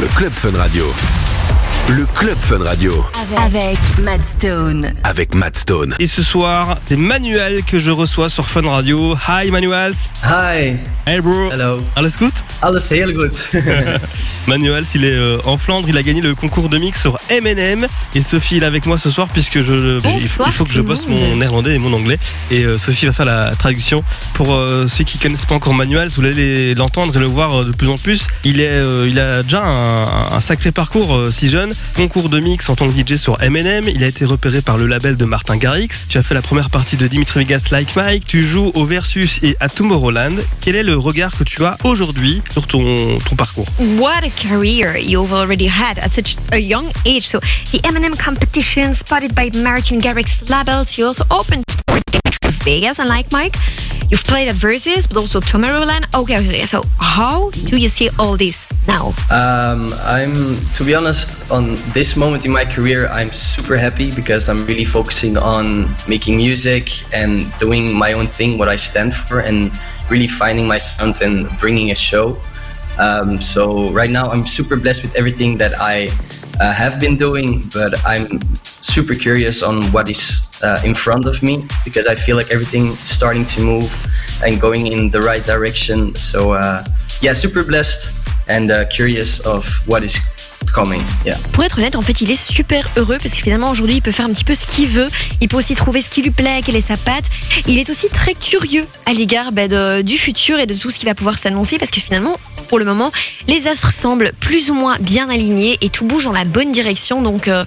le Club Fun Radio. Le Club Fun Radio Avec Matt Stone. avec Matt Stone. Et ce soir, c'est Manuel que je reçois sur Fun Radio. Hi Manuel. Hi, Hey bro. hello. Alles goed? Alles heel goed. Manuel, il est euh, en Flandre, il a gagné le concours de mix sur M&M et Sophie est avec moi ce soir puisque je il faut, Bonsoir il faut que je bosse mon néerlandais et mon anglais et euh, Sophie va faire la traduction pour euh, ceux qui connaissent pas encore Manuel, vous allez l'entendre et le voir de plus en plus. Il est il a déjà un, un sacré parcours si jeune, concours de mix en tant que DJ sur M&M, il a été repéré par le label de Martin Garrix. Tu as fait la première partie de Dimitri Vegas Like Mike, tu joues au Versus et à Tomorrowland. Quel est le regard que tu as aujourd'hui sur ton ton parcours What a career you've already had at such a young age. So the Eminem competition spotted by Martin Garrix labels. You also opened for Vegas and like Mike. You've played at Versus, but also Tomorrowland. Okay, okay. So how do you see all this now? Um, I'm, to be honest, on this moment in my career, I'm super happy because I'm really focusing on making music and doing my own thing, what I stand for, and really finding my sound and bringing a show. Um, so right now, I'm super blessed with everything that I uh, have been doing, but I'm super curious on what is uh, in front of me because I feel like everything's starting to move and going in the right direction. So uh, yeah, super blessed and uh, curious of what is coming. Yeah. Pour être honnête, en fait, il est super heureux parce que finalement, aujourd'hui, il peut faire un petit peu ce qu'il veut. Il peut aussi trouver ce qui lui plaît, quelle est sa patte. Il est aussi très curieux à l'égard bah, du futur et de tout ce qui va pouvoir s'annoncer parce que finalement, pour le moment, les astres semblent plus ou moins bien alignés et tout bouge dans la bonne direction. Donc, euh,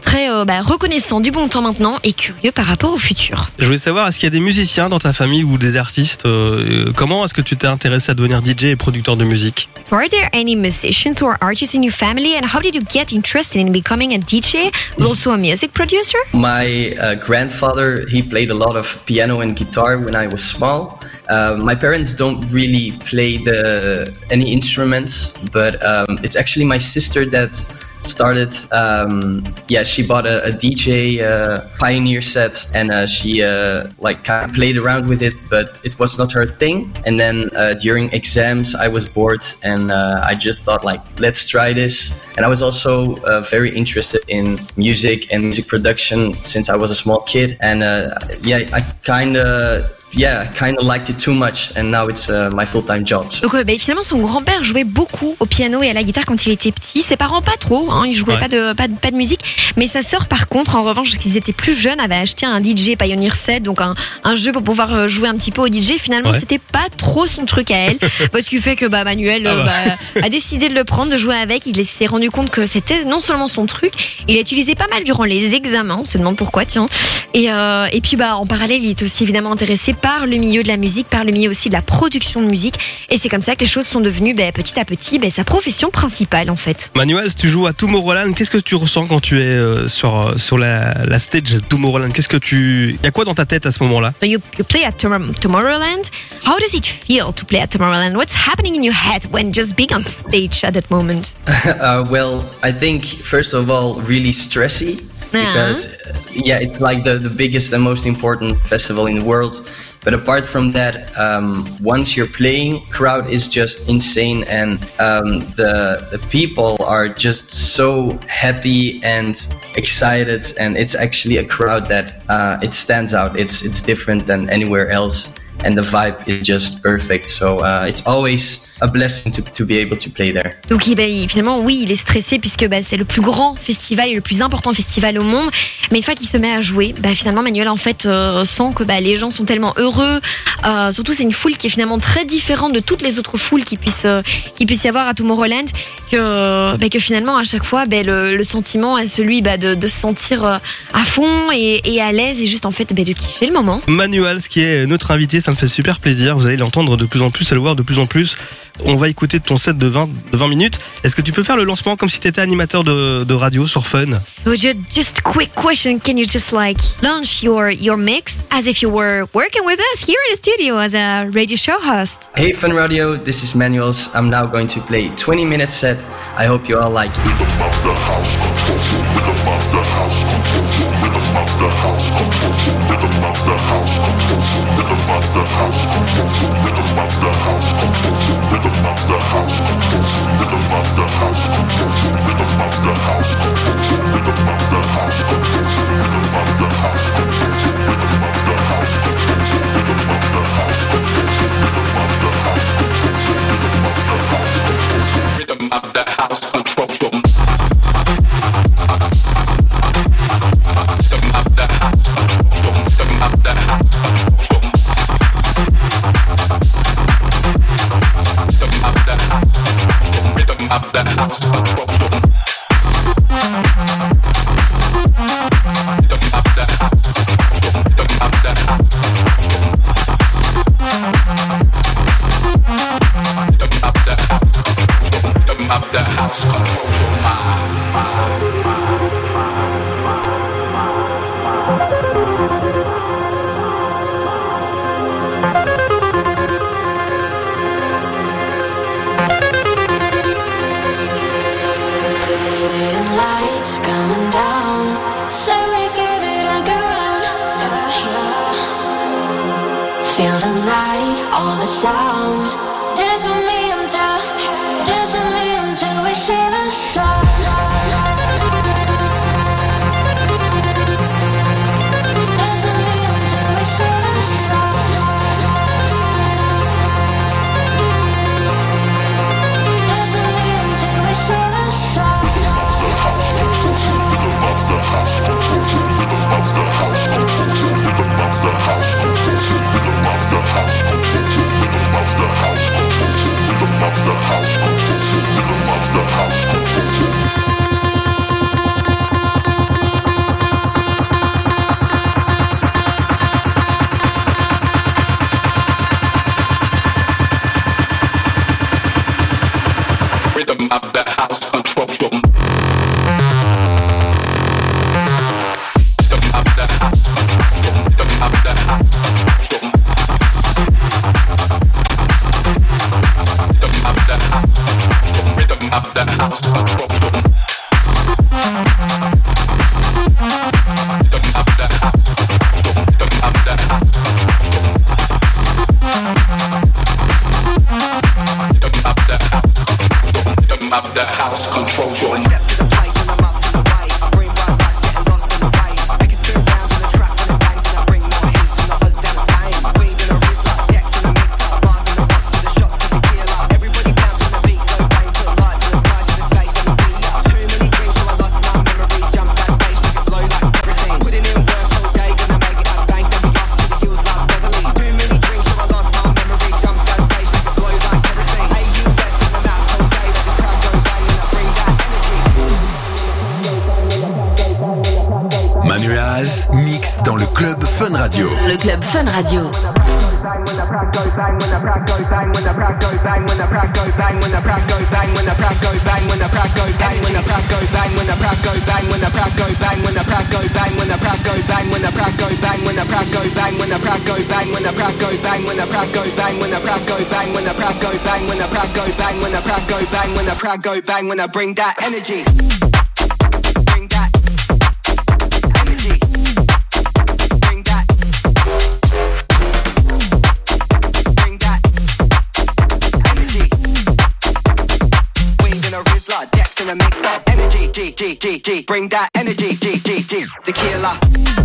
très euh, bah, reconnaissant du bon temps maintenant et curieux par rapport au futur. Je voulais savoir, est-ce qu'il y a des musiciens dans ta famille ou des artistes euh, Comment est-ce que tu t'es intéressé à devenir DJ et producteur de musique? Are there any musicians or artists in your family and how did you get interested in becoming a DJ, but also a music producer? My uh, grandfather, he played a lot of piano and guitar when I was small. Uh, my parents don't really play the any instruments, but um, it's actually my sister that started. Um, yeah, she bought a, a DJ uh, Pioneer set, and uh, she uh, like kind of played around with it, but it was not her thing. And then uh, during exams, I was bored, and uh, I just thought like, let's try this. And I was also uh, very interested in music and music production since I was a small kid. And yeah, I kind of yeah, kind of liked it too much, and now it's uh, my full-time job. So Donc euh, bah, finalement son grand-père jouait beaucoup au piano et à la guitare quand il était petit. Ses parents pas trop, hein, ils jouaient Ouais. pas de pas de, pas de musique. Mais sa sœur par contre, en revanche, quand ils étaient plus jeunes, avait acheté un DJ Pioneer 7, donc un, un jeu pour pouvoir euh, jouer un petit peu au DJ. Finalement, Ouais. c'était pas trop son truc à elle, parce qu'il fait que bah Manuel euh, Ah bah. bah, a décidé de le prendre, de jouer avec. Il s'est rendu compte que c'était non seulement son truc, il l'a utilisé pas mal durant les examens. On se demande pourquoi, tiens. Et, euh, et puis bah en parallèle, il est aussi évidemment intéressé par le milieu de la musique, par le milieu aussi de la production de musique. Et c'est comme ça que les choses sont devenues ben, petit à petit ben, sa profession principale en fait. Manuel, si tu joues à Tomorrowland, qu'est-ce que tu ressens quand tu es euh, sur, euh, sur la, la stage de Tomorrowland? Qu'est-ce que tu... Il y a quoi dans ta tête à ce moment-là? So you, you play at Tomor- Tomorrowland. How does it feel to play at Tomorrowland? What's happening in your head when just being on stage at that moment? uh, well, I think first of all, really stressy because uh, yeah, it's like the, the biggest and most important festival in the world. But apart from that, um, once you're playing, crowd is just insane, and um, the the people are just so happy and excited, and it's actually a crowd that uh, it stands out. It's it's different than anywhere else, and the vibe is just perfect. So uh, it's always a blessing to, to be able to play there. Donc il- ben, il- finalement, oui, il est stressé puisque ben, c'est le plus grand festival et le plus important festival au monde. Mais une fois qu'il se met à jouer, ben, finalement, Manuel en fait euh, sent que ben, les gens sont tellement heureux. Euh, surtout, c'est une foule qui est finalement très différente de toutes les autres foules qui puissent euh, qui puissent y avoir à Tomorrowland. Que, que finalement, à chaque fois, ben, le, le sentiment est celui ben, de, de se sentir à fond et, et à l'aise et juste en fait ben, de kiffer le moment. Manuel, ce qui est notre invité, ça me fait super plaisir. Vous allez l'entendre de plus en plus et le voir de plus en plus. On va écouter ton set de 20, de 20 minutes. Est-ce que tu peux faire le lancement comme si tu étais animateur de, de radio sur Fun So ju- just a quick question: Can you just like launch your your mix as if you were working with us here in the studio as a radio show host? Hey Fun Radio, this is Manuels. I'm now going to play 20 minute set. I hope you all like it. rhythm of the house control rhythm of the house control rhythm of the house control rhythm of the house control rhythm of the house control rhythm of the house control rhythm of the house control rhythm of the house control rhythm of the house rhythm of the house that I was a trouble. Bang when I bring that energy. G G bring that energy G G G tequila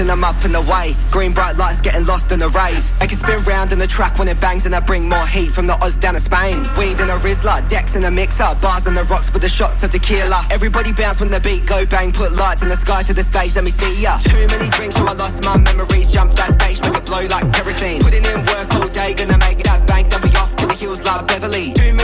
and I'm up and away. Green bright lights getting lost in the rave. I can spin round in the track when it bangs and I bring more heat from the Oz down to Spain. Weed in a Rizla, decks in a mixer, bars on the rocks with the shots of tequila. Everybody bounce when the beat go bang, put lights in the sky to the stage, let me see ya. Too many drinks, so I lost my memories. Jump that stage, make it blow like kerosene. Putting in work all day, gonna make that bank, then we off to the hills like Beverly. Too many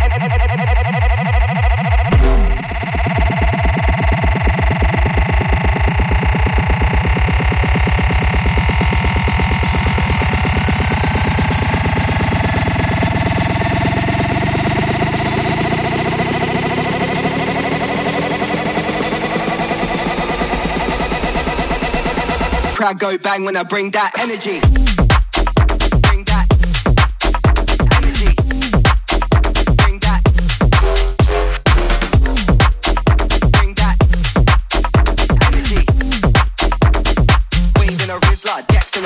crowd go bang when I bring that energy.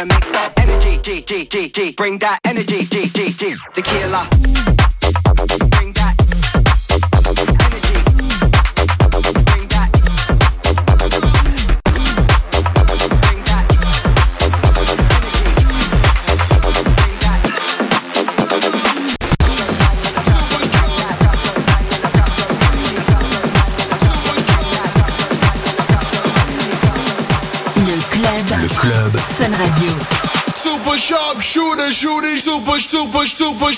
Mix up energy, G, G, G, G, bring that energy, G, G, G, tequila. sharpshooter shooting shooting, push, two push.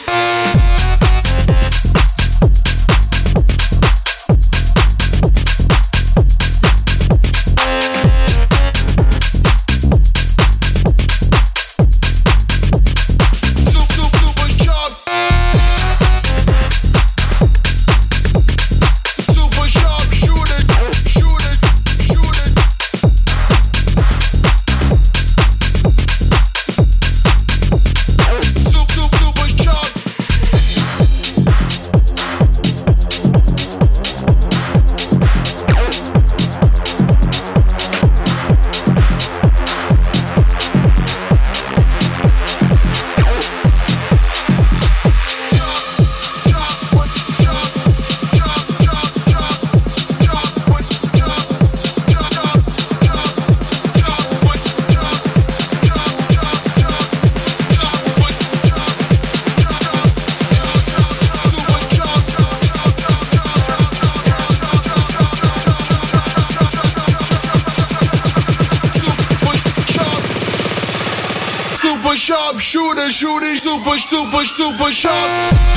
shooting super, super, super sharp.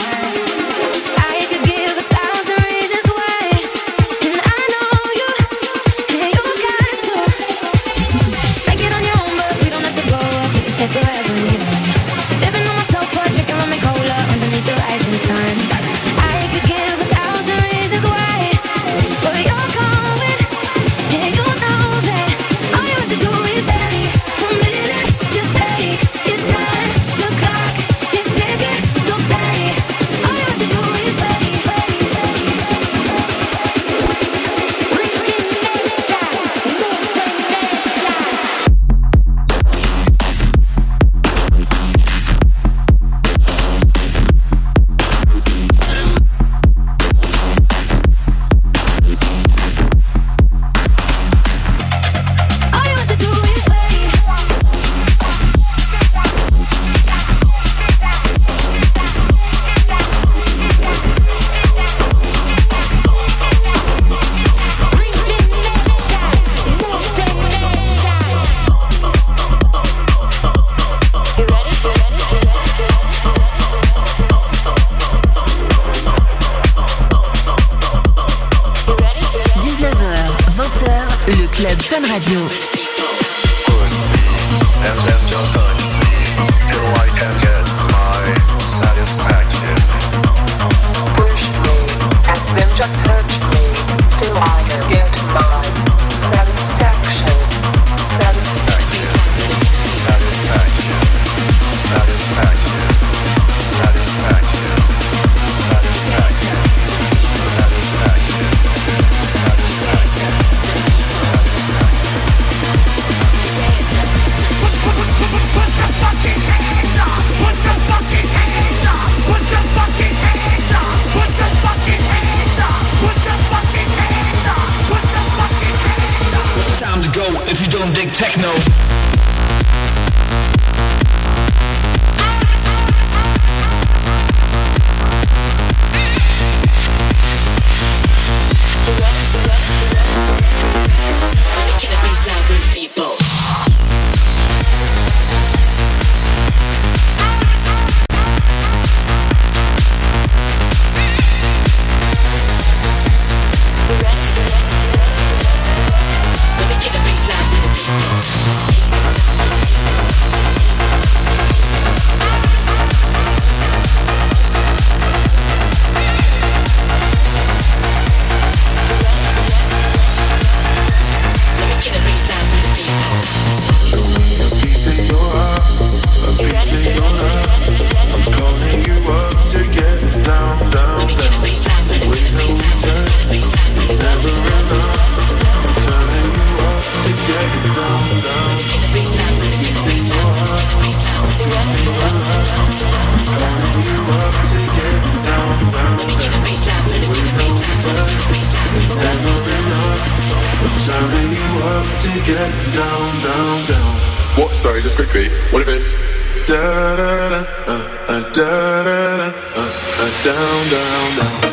da da da, uh, uh, da da da, uh, uh, down down down.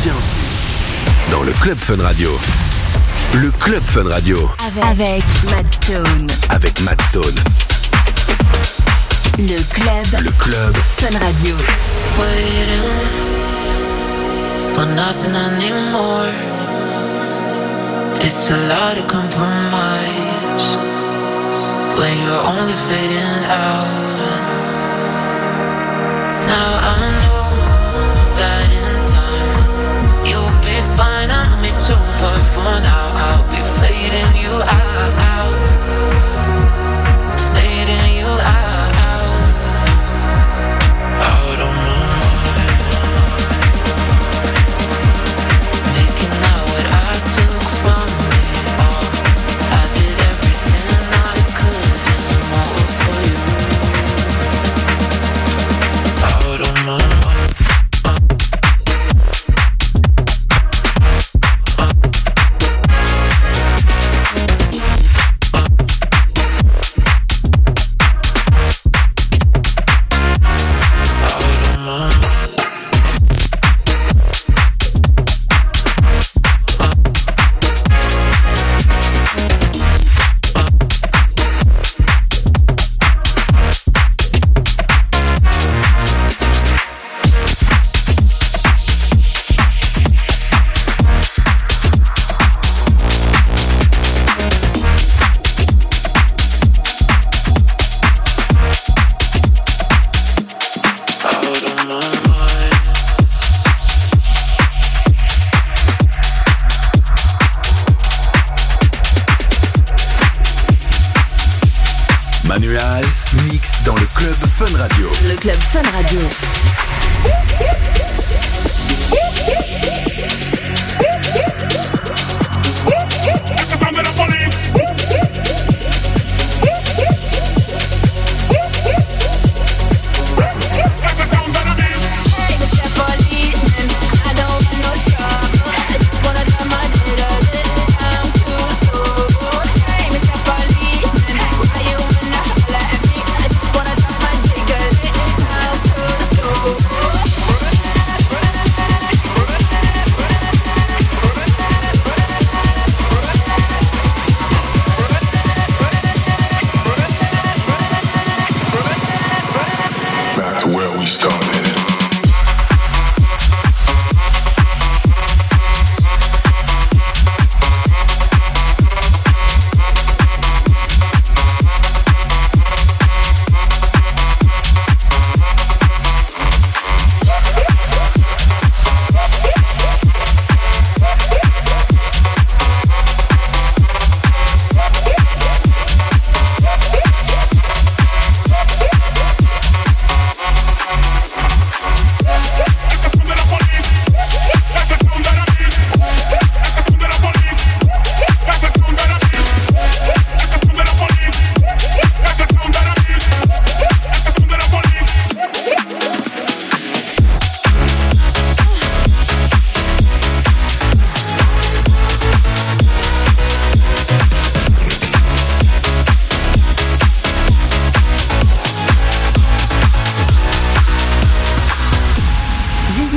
Tiens, dans le club Fun Radio. Club Fun Radio. Avec, Matt Stone. Avec Matt Stone. Le club. Le club. Fun Radio. Waiting for nothing anymore. It's a lot of compromise. When you're only fading out. Now stone.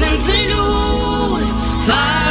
nothing to lose.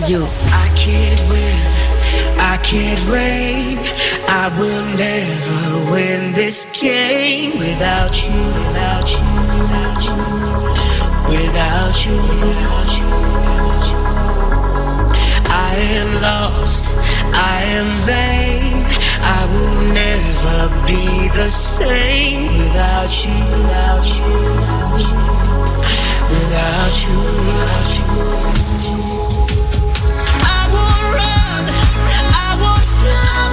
Radio. I can't win, I can't reign. I will never win this game without you, without you, without you, without you, without you. without you. I am lost, I am vain. I will never be the same without you, without you, without you, without you, without you. I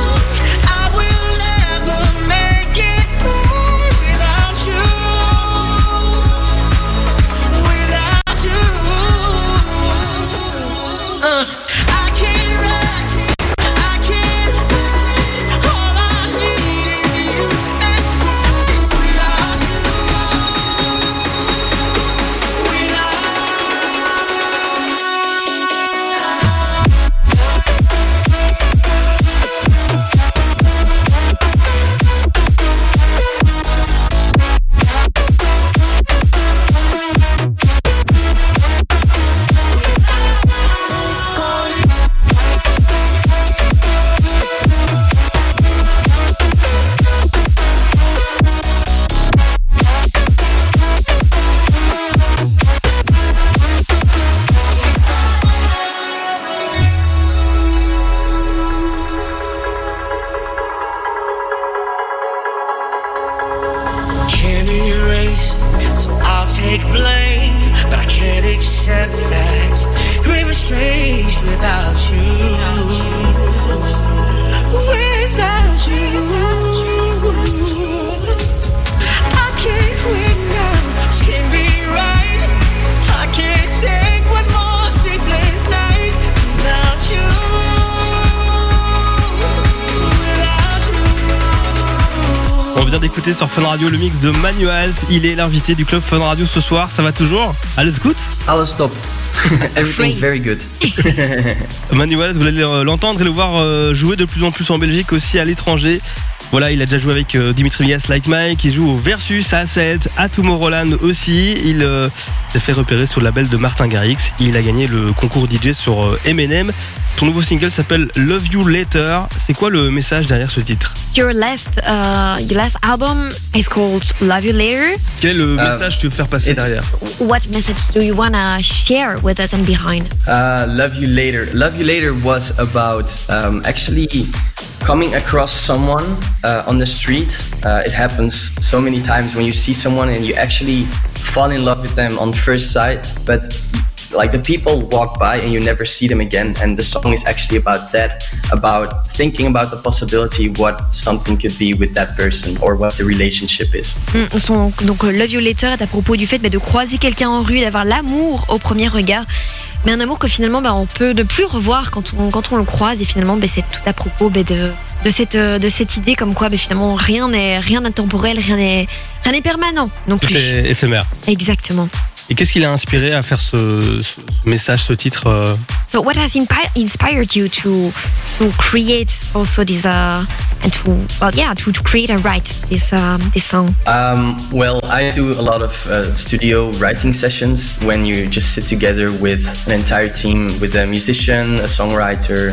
le mix de Manuels. Il est l'invité du club Fun Radio ce soir. Ça va toujours? Alles gut Alles top. Everything's very good. Manuel, vous allez l'entendre et le voir euh, jouer de plus en plus en Belgique, aussi à l'étranger. Voilà, il a déjà joué avec euh, Dimitri Vegas, Like Mike, il joue au Versus, à 7, à Tomorrowland aussi. Il euh, s'est fait repérer sur le label de Martin Garrix. Il a gagné le concours DJ sur euh, M&M. Ton nouveau single s'appelle Love You Later. C'est quoi le message derrière ce titre? Your last, uh, your last album is called Love You Later. Quel le message tu veux faire passer derrière? What message do you wanna share with us and behind? Uh, Love You Later. Love You Later was about um, actually coming across someone uh, on the street. Uh, it happens so many times when you see someone and you actually fall in love with them on first sight, but like the people walk by and you never see them again. And the song is actually about that, about thinking about the possibility what something could be with that person or what the relationship is. Mm, son- donc euh, Love You Later est à propos du fait bah, de croiser quelqu'un en rue, d'avoir l'amour au premier regard. Mais un amour que finalement bah, on peut ne plus revoir quand on, quand on le croise et finalement bah, c'est tout à propos bah, de, de, cette, euh, de cette idée comme quoi bah, finalement rien n'est rien rien n'est rien n'est permanent non Tout plus. est éphémère. Exactement. Et qu'est-ce qui l'a inspiré à faire ce, ce message, ce titre euh, So what has inspi- inspired you to to create also this uh and to well yeah to, to create and write this um, this song? Um, well, I do a lot of uh, studio writing sessions when you just sit together with an entire team, with a musician, a songwriter,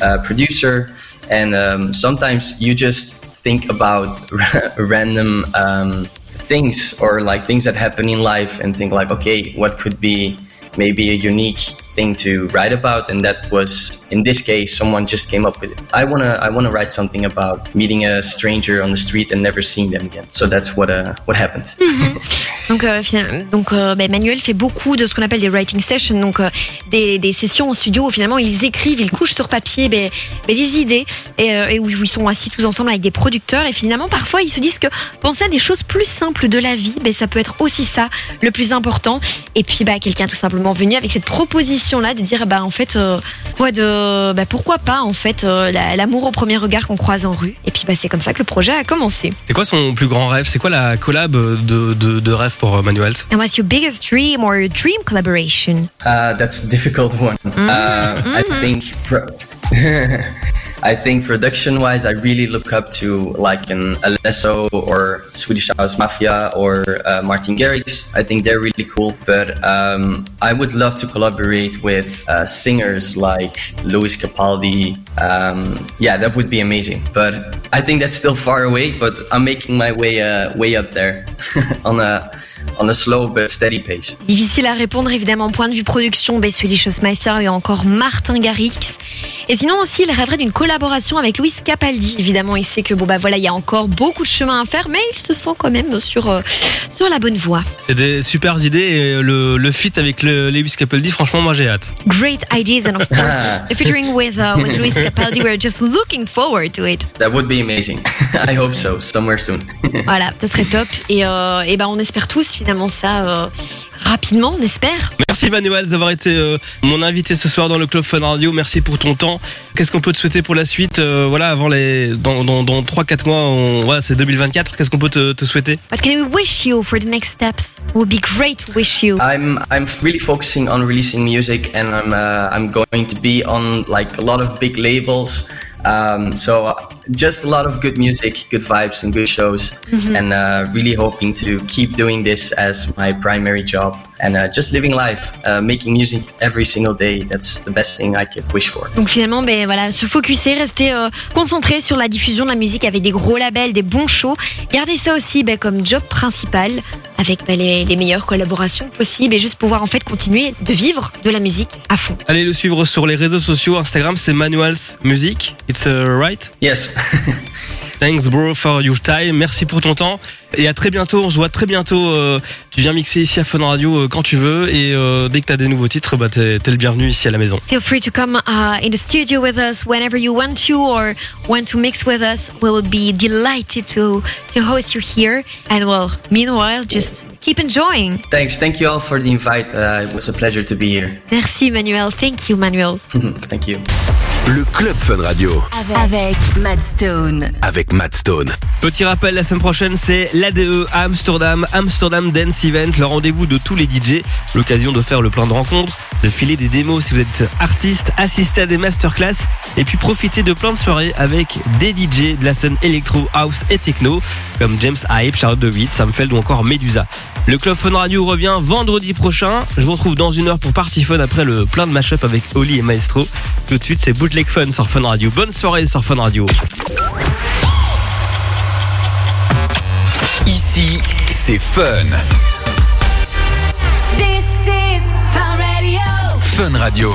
a producer, and um, sometimes you just think about random um, things or like things that happen in life and think like, okay, what could be maybe a unique thing to write about and that was in this case someone just came up with it. I want to i want to write something about meeting a stranger on the street and never seeing them again. So that's what uh, what happened. Donc, euh, donc euh, ben, Manuel fait beaucoup de ce qu'on appelle des writing sessions, donc euh, des, des sessions en studio où finalement ils écrivent, ils couchent sur papier ben, ben, des idées et, euh, et où ils sont assis tous ensemble avec des producteurs. Et finalement parfois ils se disent que penser à des choses plus simples de la vie, ben, ça peut être aussi ça le plus important. Et puis bah, quelqu'un tout simplement venu avec cette proposition là de dire bah en fait euh, ouais de bah, pourquoi pas en fait euh, la- l'amour au premier regard qu'on croise en rue. Et puis bah, c'est comme ça que le projet a commencé. C'est quoi son plus grand rêve? C'est quoi la collab de, de, de rêve pour euh, Manuels? And what's your biggest dream or your dream collaboration? Uh, that's a difficult one. Uh, I think. Pro- I think production-wise, I really look up to like an Alesso or Swedish House Mafia or uh, Martin Garrix. I think they're really cool. But um, I would love to collaborate with uh, singers like Louis Capaldi. Um, yeah, that would be amazing. But I think that's still far away. But I'm making my way uh, way up there on a on a slow but steady pace. Difficile à répondre évidemment. Point de vue production, Swedish House Mafia et encore Martin Garrix. Et sinon aussi, il rêverait d'une collaboration avec Luis Capaldi. Évidemment, il sait que bon bah voilà, il y a encore beaucoup de chemin à faire, mais il se sent quand même sur euh, sur la bonne voie. C'est des super idées et le, le feat avec le Lewis Capaldi, franchement, moi j'ai hâte. Great ideas and of course the featuring with uh, with Luis Capaldi. We're just looking forward to it. That would be amazing. I hope so. Somewhere soon. Voilà, ça serait top. Et, euh, et ben on espère tous finalement ça euh, rapidement, on espère. Merci Manuel d'avoir été euh, mon invité ce soir dans le Club Fun Radio. Merci pour ton temps. Qu'est-ce qu'on peut te souhaiter pour la suite euh, Voilà, avant les dans dans, dans 3-4 mois, on, voilà, c'est 2024. Qu'est-ce qu'on peut te, te souhaiter? What can we wish you for the next steps? It would be great to wish you. I'm I'm really focusing on releasing music, and I'm uh, I'm going to be on like a lot of big labels. Um, so uh, just a lot of good music, good vibes, and good shows, and uh, really hoping to keep doing this as my primary job and uh, just living life, uh, making music every single day. That's the best thing I could wish for. Donc finalement, ben voilà, se focuser, rester euh, concentré sur la diffusion de la musique avec des gros labels, des bons shows. Garder ça aussi ben, comme job principal, avec ben, les, les meilleures collaborations possibles et juste pouvoir en fait continuer de vivre de la musique à fond. Allez le suivre sur les réseaux sociaux. Instagram, c'est Manuels Music. It's uh, right? Yes. Thanks bro for your time. Merci pour ton temps et à très bientôt. On se voit très bientôt. euh, tu viens mixer ici à Fun Radio euh, quand tu veux et euh, dès que t'as des nouveaux titres, bah t'es t'es le bienvenu ici à la maison. Feel free to come uh, in the studio with us whenever you want to or want to mix with us. We will be delighted to to host you here. And well, meanwhile, just keep enjoying. Thanks. Thank you all for the invite. Uh, it was a pleasure to be here. Merci Manuel. Thank you Manuel. Thank you. Le Club Fun Radio Avec Matt Stone. avec Matt Stone. Petit rappel, la semaine prochaine, c'est l'ADE à Amsterdam, Amsterdam Dance Event, le rendez-vous de tous les DJ. L'occasion de faire le plein de rencontres, de filer des démos si vous êtes artiste, assister à des masterclass et puis profiter de plein de soirées avec des DJ de la scène électro, house et techno comme James Hype, Charlotte DeWitt, Sam Feld ou encore Medusa. Le Club Fun Radio revient vendredi prochain. Je vous retrouve dans une heure pour Party Fun après le plein de mashup avec Oli et Maestro. Tout de suite, c'est Bootleg Fun sur Fun Radio. Bonne soirée sur Fun Radio. Ici, c'est Fun. This is Fun Radio. Fun Radio.